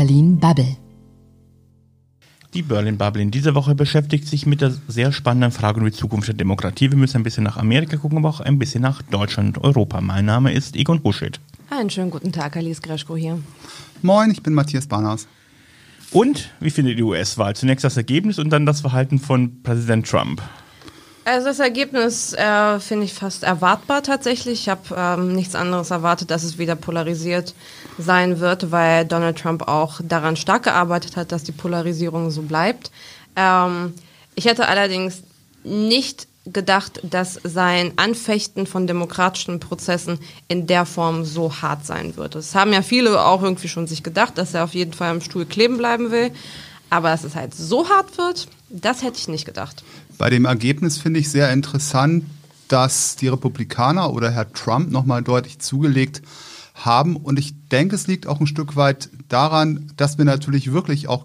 Berlin Bubble. Die Berlin Bubble in dieser Woche beschäftigt sich mit der sehr spannenden Frage um die Zukunft der Demokratie. Wir müssen ein bisschen nach Amerika gucken, aber auch ein bisschen nach Deutschland und Europa. Mein Name ist Egon Huschet. Einen schönen guten Tag, Alice Greschko hier. Moin, ich bin Matthias Barnhaus. Und wie findet die US-Wahl? Zunächst das Ergebnis und dann das Verhalten von Präsident Trump. Also das Ergebnis äh, finde ich fast erwartbar tatsächlich. Ich habe ähm, nichts anderes erwartet, dass es wieder polarisiert sein wird, weil Donald Trump auch daran stark gearbeitet hat, dass die Polarisierung so bleibt. Ähm, ich hätte allerdings nicht gedacht, dass sein Anfechten von demokratischen Prozessen in der Form so hart sein wird. Das haben ja viele auch irgendwie schon sich gedacht, dass er auf jeden Fall am Stuhl kleben bleiben will. Aber dass es halt so hart wird, das hätte ich nicht gedacht. Bei dem Ergebnis finde ich sehr interessant, dass die Republikaner oder Herr Trump nochmal deutlich zugelegt haben. Und ich denke, es liegt auch ein Stück weit daran, dass wir natürlich wirklich auch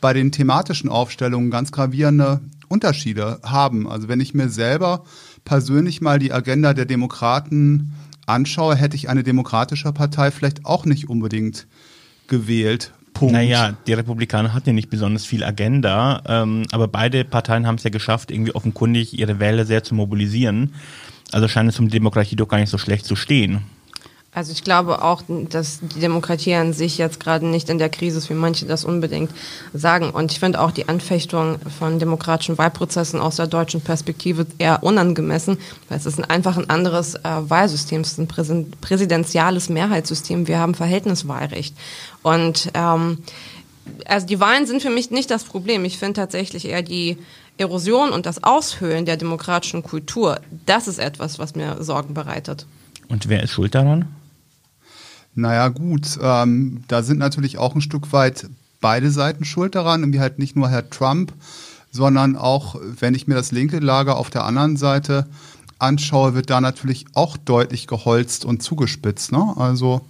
bei den thematischen Aufstellungen ganz gravierende Unterschiede haben. Also wenn ich mir selber persönlich mal die Agenda der Demokraten anschaue, hätte ich eine demokratische Partei vielleicht auch nicht unbedingt gewählt. Punkt. Naja, die Republikaner hatten ja nicht besonders viel Agenda, ähm, aber beide Parteien haben es ja geschafft, irgendwie offenkundig ihre Wähler sehr zu mobilisieren. Also scheint es um die Demokratie doch gar nicht so schlecht zu stehen. Also ich glaube auch, dass die Demokratie an sich jetzt gerade nicht in der Krise ist, wie manche das unbedingt sagen. Und ich finde auch die Anfechtung von demokratischen Wahlprozessen aus der deutschen Perspektive eher unangemessen, weil es ist einfach ein anderes äh, Wahlsystem, es ist ein Präsen präsidentiales Mehrheitssystem. Wir haben Verhältniswahlrecht. Und ähm, also die Wahlen sind für mich nicht das Problem. Ich finde tatsächlich eher die Erosion und das Aushöhlen der demokratischen Kultur, das ist etwas, was mir Sorgen bereitet. Und wer ist schuld daran? Naja, gut, ähm, da sind natürlich auch ein Stück weit beide Seiten schuld daran, irgendwie halt nicht nur Herr Trump, sondern auch, wenn ich mir das linke Lager auf der anderen Seite anschaue, wird da natürlich auch deutlich geholzt und zugespitzt. Ne? Also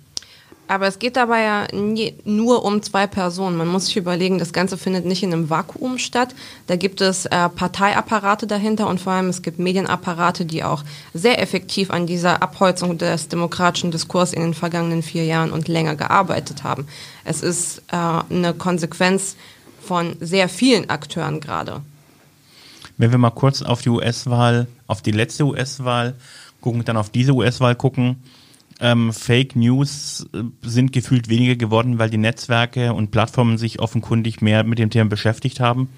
aber es geht dabei ja nie, nur um zwei Personen. Man muss sich überlegen, das Ganze findet nicht in einem Vakuum statt. Da gibt es äh, Parteiapparate dahinter und vor allem es gibt Medienapparate, die auch sehr effektiv an dieser Abholzung des demokratischen Diskurs in den vergangenen vier Jahren und länger gearbeitet haben. Es ist äh, eine Konsequenz von sehr vielen Akteuren gerade. Wenn wir mal kurz auf die US-Wahl, auf die letzte US-Wahl gucken, dann auf diese US-Wahl gucken, ähm, Fake News äh, sind gefühlt weniger geworden, weil die Netzwerke und Plattformen sich offenkundig mehr mit dem Thema beschäftigt haben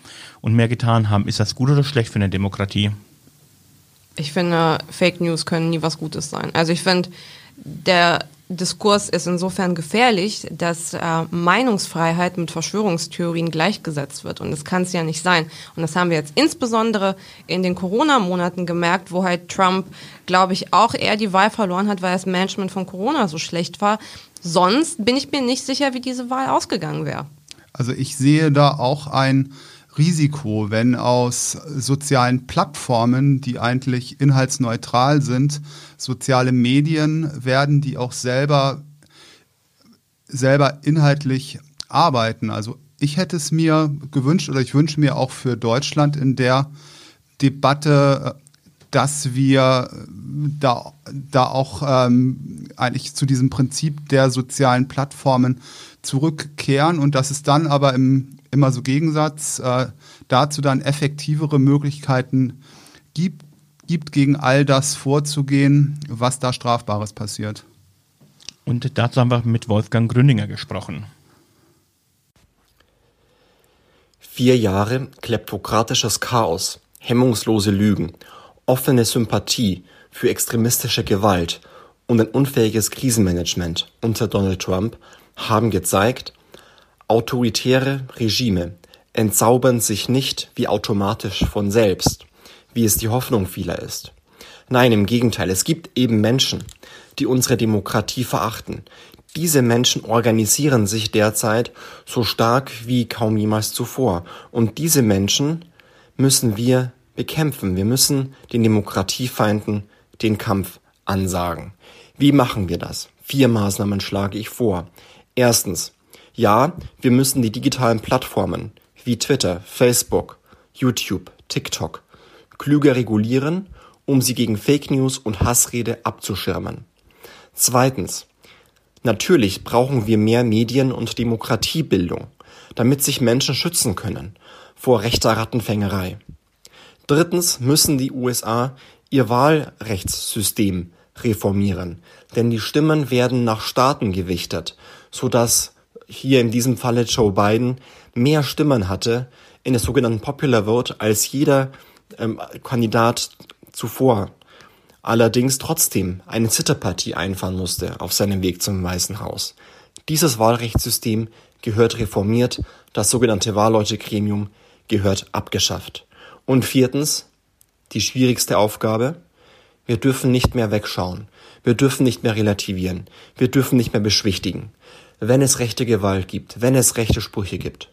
und mehr getan haben. Ist das gut oder schlecht für eine Demokratie? Ich finde, Fake News können nie was Gutes sein. Also ich finde, der Diskurs ist insofern gefährlich, dass äh, Meinungsfreiheit mit Verschwörungstheorien gleichgesetzt wird. Und das kann es ja nicht sein. Und das haben wir jetzt insbesondere in den Corona-Monaten gemerkt, wo halt Trump, glaube ich, auch eher die Wahl verloren hat, weil das Management von Corona so schlecht war. Sonst bin ich mir nicht sicher, wie diese Wahl ausgegangen wäre. Also ich sehe da auch ein Risiko, wenn aus sozialen Plattformen, die eigentlich inhaltsneutral sind, soziale Medien werden, die auch selber, selber inhaltlich arbeiten. Also ich hätte es mir gewünscht oder ich wünsche mir auch für Deutschland in der Debatte, dass wir da, da auch ähm, eigentlich zu diesem Prinzip der sozialen Plattformen zurückkehren und dass es dann aber im immer so Gegensatz äh, dazu dann effektivere Möglichkeiten gibt, gibt, gegen all das vorzugehen, was da Strafbares passiert. Und dazu haben wir mit Wolfgang Gründinger gesprochen. Vier Jahre kleptokratisches Chaos, hemmungslose Lügen, offene Sympathie für extremistische Gewalt und ein unfähiges Krisenmanagement unter Donald Trump haben gezeigt, Autoritäre Regime entzaubern sich nicht wie automatisch von selbst, wie es die Hoffnung vieler ist. Nein, im Gegenteil, es gibt eben Menschen, die unsere Demokratie verachten. Diese Menschen organisieren sich derzeit so stark wie kaum jemals zuvor. Und diese Menschen müssen wir bekämpfen. Wir müssen den Demokratiefeinden den Kampf ansagen. Wie machen wir das? Vier Maßnahmen schlage ich vor. Erstens, ja, wir müssen die digitalen Plattformen wie Twitter, Facebook, YouTube, TikTok klüger regulieren, um sie gegen Fake News und Hassrede abzuschirmen. Zweitens. Natürlich brauchen wir mehr Medien- und Demokratiebildung, damit sich Menschen schützen können vor rechter Rattenfängerei. Drittens müssen die USA ihr Wahlrechtssystem reformieren, denn die Stimmen werden nach Staaten gewichtet, so dass hier in diesem Falle Joe Biden mehr Stimmen hatte in der sogenannten Popular Vote als jeder ähm, Kandidat zuvor. Allerdings trotzdem eine Zitterpartie einfahren musste auf seinem Weg zum Weißen Haus. Dieses Wahlrechtssystem gehört reformiert, das sogenannte Wahlleutegremium gehört abgeschafft. Und viertens, die schwierigste Aufgabe, wir dürfen nicht mehr wegschauen. Wir dürfen nicht mehr relativieren. Wir dürfen nicht mehr beschwichtigen. Wenn es rechte Gewalt gibt, wenn es rechte Sprüche gibt,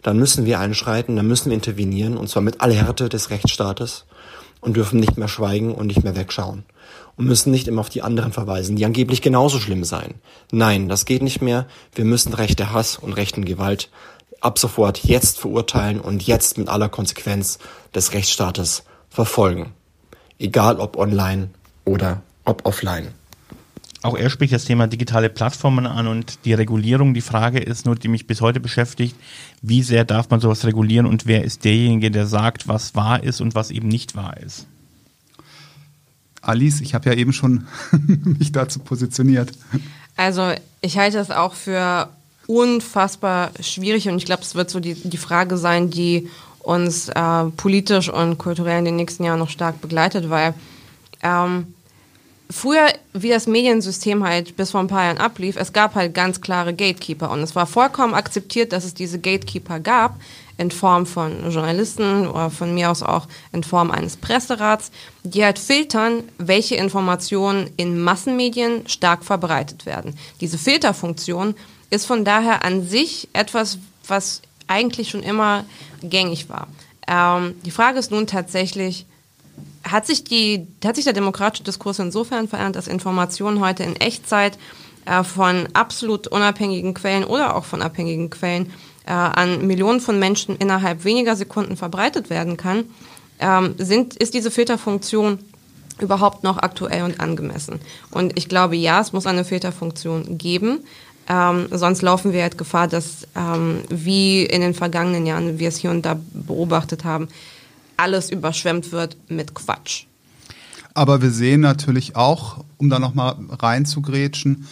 dann müssen wir einschreiten, dann müssen wir intervenieren, und zwar mit aller Härte des Rechtsstaates und dürfen nicht mehr schweigen und nicht mehr wegschauen. Und müssen nicht immer auf die anderen verweisen, die angeblich genauso schlimm seien. Nein, das geht nicht mehr. Wir müssen rechte Hass und rechten Gewalt ab sofort jetzt verurteilen und jetzt mit aller Konsequenz des Rechtsstaates verfolgen. Egal ob online oder ob offline. Auch er spricht das Thema digitale Plattformen an und die Regulierung. Die Frage ist nur, die mich bis heute beschäftigt, wie sehr darf man sowas regulieren und wer ist derjenige, der sagt, was wahr ist und was eben nicht wahr ist? Alice, ich habe ja eben schon mich dazu positioniert. Also ich halte das auch für unfassbar schwierig und ich glaube, es wird so die, die Frage sein, die uns äh, politisch und kulturell in den nächsten Jahren noch stark begleitet, weil ähm, früher, wie das Mediensystem halt bis vor ein paar Jahren ablief, es gab halt ganz klare Gatekeeper und es war vollkommen akzeptiert, dass es diese Gatekeeper gab, in Form von Journalisten oder von mir aus auch in Form eines Presserats, die halt filtern, welche Informationen in Massenmedien stark verbreitet werden. Diese Filterfunktion ist von daher an sich etwas, was eigentlich schon immer gängig war. Ähm, die Frage ist nun tatsächlich, hat sich, die, hat sich der demokratische Diskurs insofern verändert, dass Informationen heute in Echtzeit äh, von absolut unabhängigen Quellen oder auch von abhängigen Quellen äh, an Millionen von Menschen innerhalb weniger Sekunden verbreitet werden kann, ähm, sind, ist diese Filterfunktion überhaupt noch aktuell und angemessen? Und ich glaube, ja, es muss eine Filterfunktion geben. Ähm, sonst laufen wir halt Gefahr, dass ähm, wie in den vergangenen Jahren wir es hier und da beobachtet haben, alles überschwemmt wird mit Quatsch. Aber wir sehen natürlich auch, um da nochmal reinzugrätschen,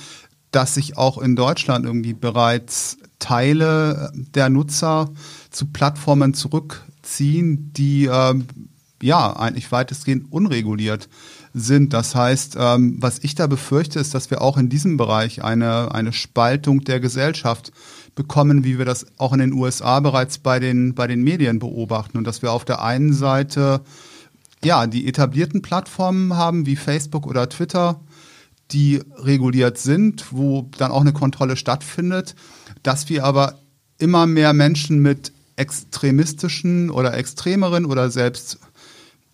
dass sich auch in Deutschland irgendwie bereits Teile der Nutzer zu Plattformen zurückziehen, die äh, ja eigentlich weitestgehend unreguliert sind. Das heißt, ähm, was ich da befürchte, ist, dass wir auch in diesem Bereich eine, eine Spaltung der Gesellschaft bekommen, wie wir das auch in den USA bereits bei den, bei den Medien beobachten. Und dass wir auf der einen Seite ja, die etablierten Plattformen haben, wie Facebook oder Twitter, die reguliert sind, wo dann auch eine Kontrolle stattfindet, dass wir aber immer mehr Menschen mit extremistischen oder extremeren oder selbst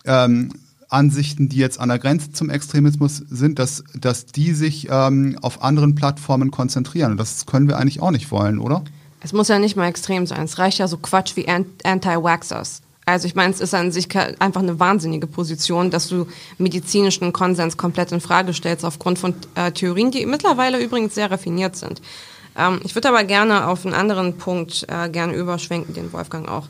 ähm, Ansichten, die jetzt an der Grenze zum Extremismus sind, dass, dass die sich ähm, auf anderen Plattformen konzentrieren. Und das können wir eigentlich auch nicht wollen, oder? Es muss ja nicht mal extrem sein. Es reicht ja so Quatsch wie Anti-Waxers. Also ich meine, es ist an sich einfach eine wahnsinnige Position, dass du medizinischen Konsens komplett in Frage stellst aufgrund von äh, Theorien, die mittlerweile übrigens sehr raffiniert sind. Ähm, ich würde aber gerne auf einen anderen Punkt äh, gerne überschwenken, den Wolfgang auch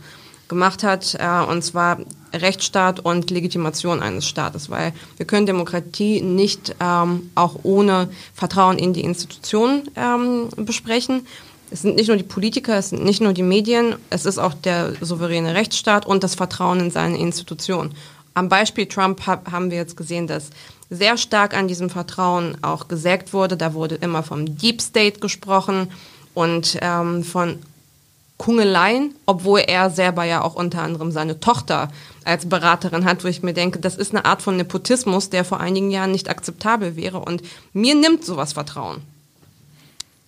gemacht hat, äh, und zwar Rechtsstaat und Legitimation eines Staates, weil wir können Demokratie nicht ähm, auch ohne Vertrauen in die Institutionen ähm, besprechen. Es sind nicht nur die Politiker, es sind nicht nur die Medien, es ist auch der souveräne Rechtsstaat und das Vertrauen in seine Institutionen. Am Beispiel Trump hab, haben wir jetzt gesehen, dass sehr stark an diesem Vertrauen auch gesägt wurde. Da wurde immer vom Deep State gesprochen und ähm, von Kungeleien, obwohl er selber ja auch unter anderem seine Tochter als Beraterin hat, wo ich mir denke, das ist eine Art von Nepotismus, der vor einigen Jahren nicht akzeptabel wäre. Und mir nimmt sowas Vertrauen.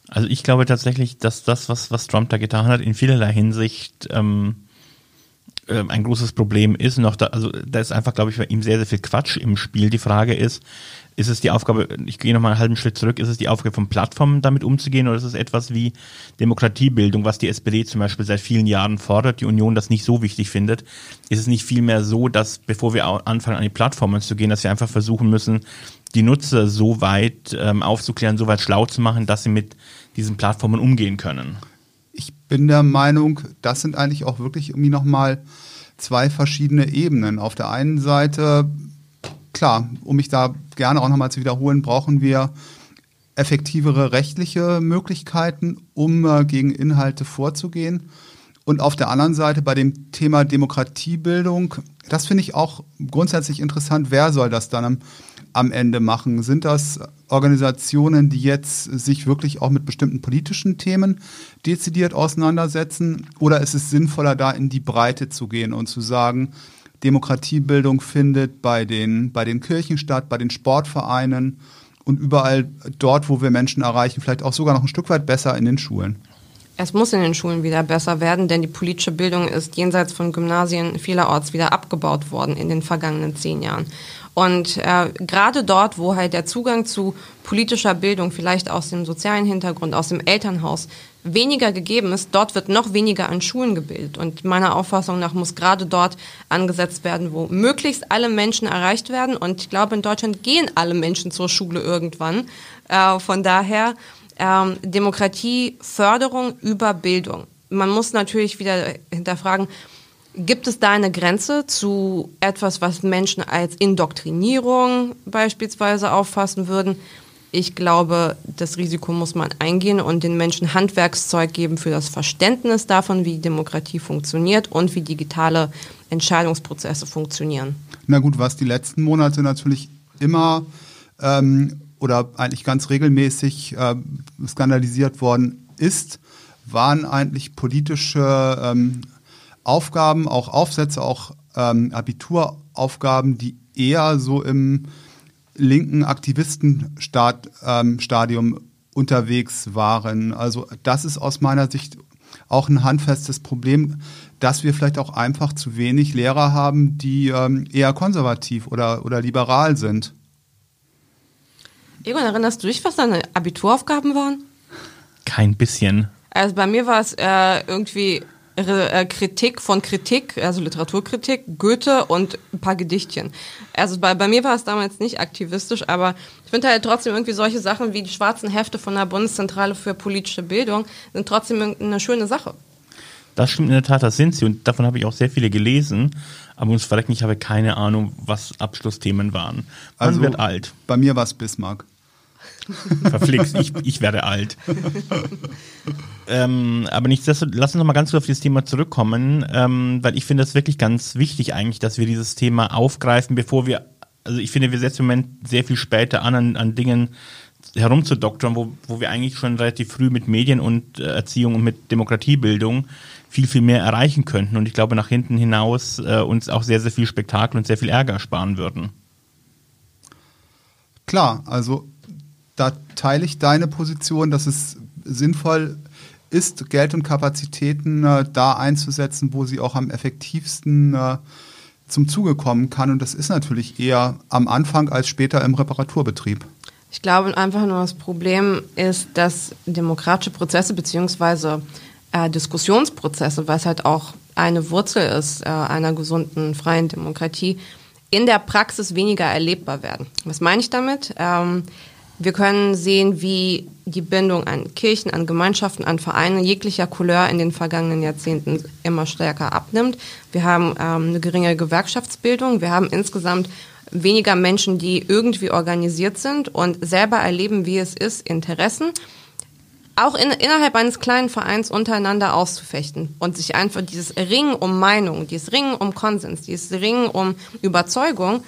Also ich glaube tatsächlich, dass das, was, was Trump da getan hat, in vielerlei Hinsicht ähm, äh, ein großes Problem ist. Noch da, also da ist einfach, glaube ich, bei ihm sehr, sehr viel Quatsch im Spiel. Die Frage ist, ist es die Aufgabe, ich gehe nochmal einen halben Schritt zurück, ist es die Aufgabe von Plattformen damit umzugehen oder ist es etwas wie Demokratiebildung, was die SPD zum Beispiel seit vielen Jahren fordert, die Union das nicht so wichtig findet? Ist es nicht vielmehr so, dass bevor wir anfangen an die Plattformen zu gehen, dass wir einfach versuchen müssen, die Nutzer so weit ähm, aufzuklären, so weit schlau zu machen, dass sie mit diesen Plattformen umgehen können. Bin der Meinung, das sind eigentlich auch wirklich irgendwie nochmal zwei verschiedene Ebenen. Auf der einen Seite, klar, um mich da gerne auch nochmal zu wiederholen, brauchen wir effektivere rechtliche Möglichkeiten, um äh, gegen Inhalte vorzugehen. Und auf der anderen Seite bei dem Thema Demokratiebildung, das finde ich auch grundsätzlich interessant. Wer soll das dann am, am Ende machen? Sind das Organisationen, die jetzt sich wirklich auch mit bestimmten politischen Themen dezidiert auseinandersetzen? Oder ist es sinnvoller, da in die Breite zu gehen und zu sagen, Demokratiebildung findet bei den, bei den Kirchen statt, bei den Sportvereinen und überall dort, wo wir Menschen erreichen, vielleicht auch sogar noch ein Stück weit besser in den Schulen. Es muss in den Schulen wieder besser werden, denn die politische Bildung ist jenseits von Gymnasien vielerorts wieder abgebaut worden in den vergangenen zehn Jahren. Und äh, gerade dort, wo halt der Zugang zu politischer Bildung vielleicht aus dem sozialen Hintergrund, aus dem Elternhaus weniger gegeben ist, dort wird noch weniger an Schulen gebildet. Und meiner Auffassung nach muss gerade dort angesetzt werden, wo möglichst alle Menschen erreicht werden. Und ich glaube, in Deutschland gehen alle Menschen zur Schule irgendwann. Äh, von daher ähm, Demokratieförderung über Bildung. Man muss natürlich wieder hinterfragen, Gibt es da eine Grenze zu etwas, was Menschen als Indoktrinierung beispielsweise auffassen würden? Ich glaube, das Risiko muss man eingehen und den Menschen Handwerkszeug geben für das Verständnis davon, wie Demokratie funktioniert und wie digitale Entscheidungsprozesse funktionieren. Na gut, was die letzten Monate natürlich immer ähm, oder eigentlich ganz regelmäßig äh, skandalisiert worden ist, waren eigentlich politische ähm, Aufgaben, auch Aufsätze, auch ähm, Abituraufgaben, die eher so im linken Aktivistenstadium ähm, unterwegs waren. Also das ist aus meiner Sicht auch ein handfestes Problem, dass wir vielleicht auch einfach zu wenig Lehrer haben, die ähm, eher konservativ oder, oder liberal sind. Egon, erinnerst du dich, was deine Abituraufgaben waren? Kein bisschen. Also bei mir war es äh, irgendwie Kritik von Kritik, also Literaturkritik, Goethe und ein paar Gedichtchen. Also bei, bei mir war es damals nicht aktivistisch, aber ich finde halt trotzdem irgendwie solche Sachen wie die schwarzen Hefte von der Bundeszentrale für politische Bildung sind trotzdem eine schöne Sache. Das stimmt in der Tat, das sind sie und davon habe ich auch sehr viele gelesen. Aber uns verrecken, ich habe keine Ahnung, was Abschlussthemen waren. Man also, wird alt. Bei mir war es Bismarck. Verflixt, ich, ich werde alt. ähm, aber nichtsdestotrotz, lass uns noch mal ganz kurz auf dieses Thema zurückkommen, ähm, weil ich finde das wirklich ganz wichtig eigentlich, dass wir dieses Thema aufgreifen, bevor wir, also ich finde, wir setzen im Moment sehr viel später an, an, an Dingen herumzudoktern, wo, wo wir eigentlich schon relativ früh mit Medien und äh, Erziehung und mit Demokratiebildung viel, viel mehr erreichen könnten und ich glaube nach hinten hinaus äh, uns auch sehr, sehr viel Spektakel und sehr viel Ärger sparen würden. Klar, also da teile ich deine Position, dass es sinnvoll ist, Geld und Kapazitäten äh, da einzusetzen, wo sie auch am effektivsten äh, zum Zuge kommen kann. Und das ist natürlich eher am Anfang als später im Reparaturbetrieb. Ich glaube einfach nur, das Problem ist, dass demokratische Prozesse beziehungsweise äh, Diskussionsprozesse, was halt auch eine Wurzel ist äh, einer gesunden, freien Demokratie, in der Praxis weniger erlebbar werden. Was meine ich damit? Ähm, wir können sehen, wie die Bindung an Kirchen, an Gemeinschaften, an Vereine jeglicher Couleur in den vergangenen Jahrzehnten immer stärker abnimmt. Wir haben ähm, eine geringe Gewerkschaftsbildung. Wir haben insgesamt weniger Menschen, die irgendwie organisiert sind und selber erleben, wie es ist, Interessen auch in, innerhalb eines kleinen Vereins untereinander auszufechten und sich einfach dieses Ringen um Meinung, dieses Ringen um Konsens, dieses Ringen um Überzeugung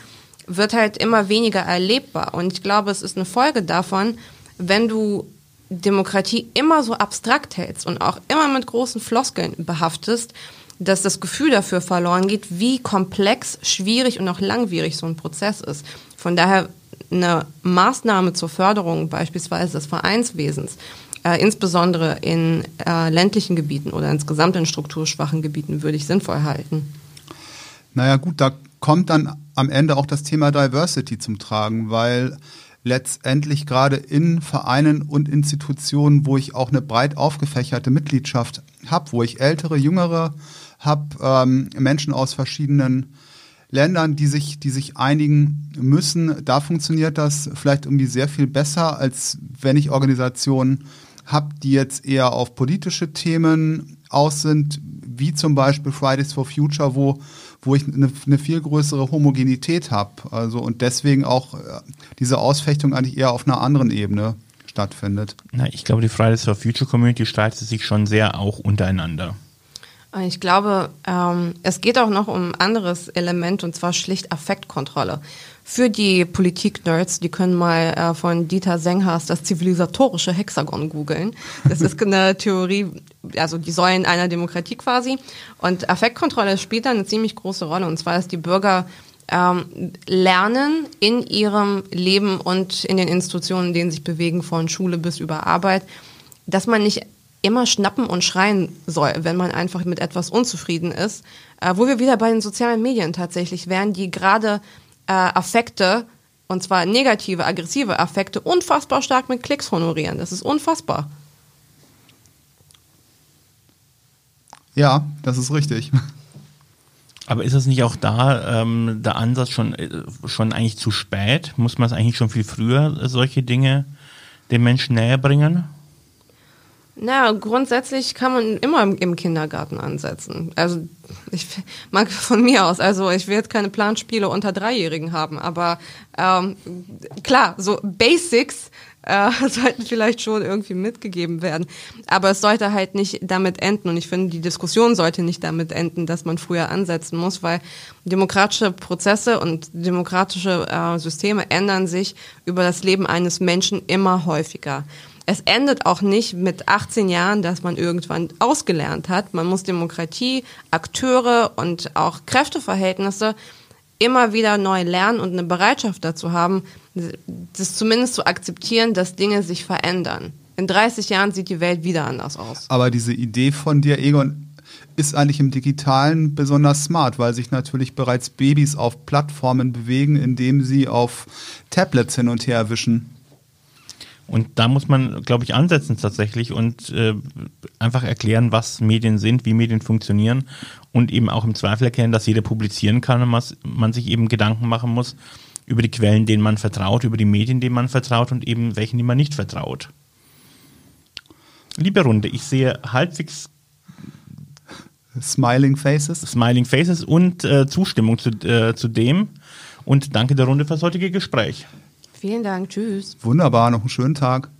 wird halt immer weniger erlebbar. Und ich glaube, es ist eine Folge davon, wenn du Demokratie immer so abstrakt hältst und auch immer mit großen Floskeln behaftest, dass das Gefühl dafür verloren geht, wie komplex, schwierig und auch langwierig so ein Prozess ist. Von daher eine Maßnahme zur Förderung beispielsweise des Vereinswesens, äh, insbesondere in äh, ländlichen Gebieten oder insgesamt in strukturschwachen Gebieten, würde ich sinnvoll halten. Naja gut, da kommt dann am Ende auch das Thema Diversity zum Tragen, weil letztendlich gerade in Vereinen und Institutionen, wo ich auch eine breit aufgefächerte Mitgliedschaft habe, wo ich ältere, jüngere habe, ähm, Menschen aus verschiedenen Ländern, die sich, die sich einigen müssen, da funktioniert das vielleicht irgendwie sehr viel besser, als wenn ich Organisationen habe, die jetzt eher auf politische Themen aus sind, wie zum Beispiel Fridays for Future, wo, wo ich eine, eine viel größere Homogenität habe. Also und deswegen auch äh, diese Ausfechtung eigentlich eher auf einer anderen Ebene stattfindet. Na, ich glaube, die Fridays for Future Community streitet sich schon sehr auch untereinander. Ich glaube, ähm, es geht auch noch um ein anderes Element und zwar schlicht Affektkontrolle. Für die Politik-Nerds, die können mal äh, von Dieter Senghars das zivilisatorische Hexagon googeln. Das ist eine Theorie, also die Säulen einer Demokratie quasi. Und Affektkontrolle spielt da eine ziemlich große Rolle. Und zwar, dass die Bürger ähm, lernen in ihrem Leben und in den Institutionen, in denen sich bewegen, von Schule bis über Arbeit, dass man nicht immer schnappen und schreien soll, wenn man einfach mit etwas unzufrieden ist. Äh, wo wir wieder bei den sozialen Medien tatsächlich wären, die gerade äh, Affekte, und zwar negative, aggressive Affekte, unfassbar stark mit Klicks honorieren. Das ist unfassbar. Ja, das ist richtig. Aber ist es nicht auch da ähm, der Ansatz schon, äh, schon eigentlich zu spät? Muss man es eigentlich schon viel früher, äh, solche Dinge den Menschen näher bringen? Na, grundsätzlich kann man immer im Kindergarten ansetzen. Also ich mag von mir aus, also ich jetzt keine Planspiele unter Dreijährigen haben, aber ähm, klar, so Basics äh, sollten vielleicht schon irgendwie mitgegeben werden. Aber es sollte halt nicht damit enden. Und ich finde, die Diskussion sollte nicht damit enden, dass man früher ansetzen muss, weil demokratische Prozesse und demokratische äh, Systeme ändern sich über das Leben eines Menschen immer häufiger. Es endet auch nicht mit 18 Jahren, dass man irgendwann ausgelernt hat. Man muss Demokratie, Akteure und auch Kräfteverhältnisse immer wieder neu lernen und eine Bereitschaft dazu haben, das zumindest zu akzeptieren, dass Dinge sich verändern. In 30 Jahren sieht die Welt wieder anders aus. Aber diese Idee von dir, Egon, ist eigentlich im Digitalen besonders smart, weil sich natürlich bereits Babys auf Plattformen bewegen, indem sie auf Tablets hin und her wischen. Und da muss man, glaube ich, ansetzen tatsächlich und äh, einfach erklären, was Medien sind, wie Medien funktionieren und eben auch im Zweifel erkennen, dass jeder publizieren kann und was man sich eben Gedanken machen muss über die Quellen, denen man vertraut, über die Medien, denen man vertraut und eben welchen, die man nicht vertraut. Liebe Runde, ich sehe halbwegs Smiling Faces. Smiling Faces und äh, Zustimmung zu, äh, zu dem. Und danke der Runde fürs heutige Gespräch. Vielen Dank, tschüss. Wunderbar, noch einen schönen Tag.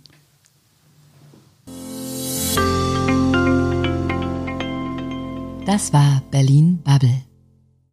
Das war Berlin Bubble.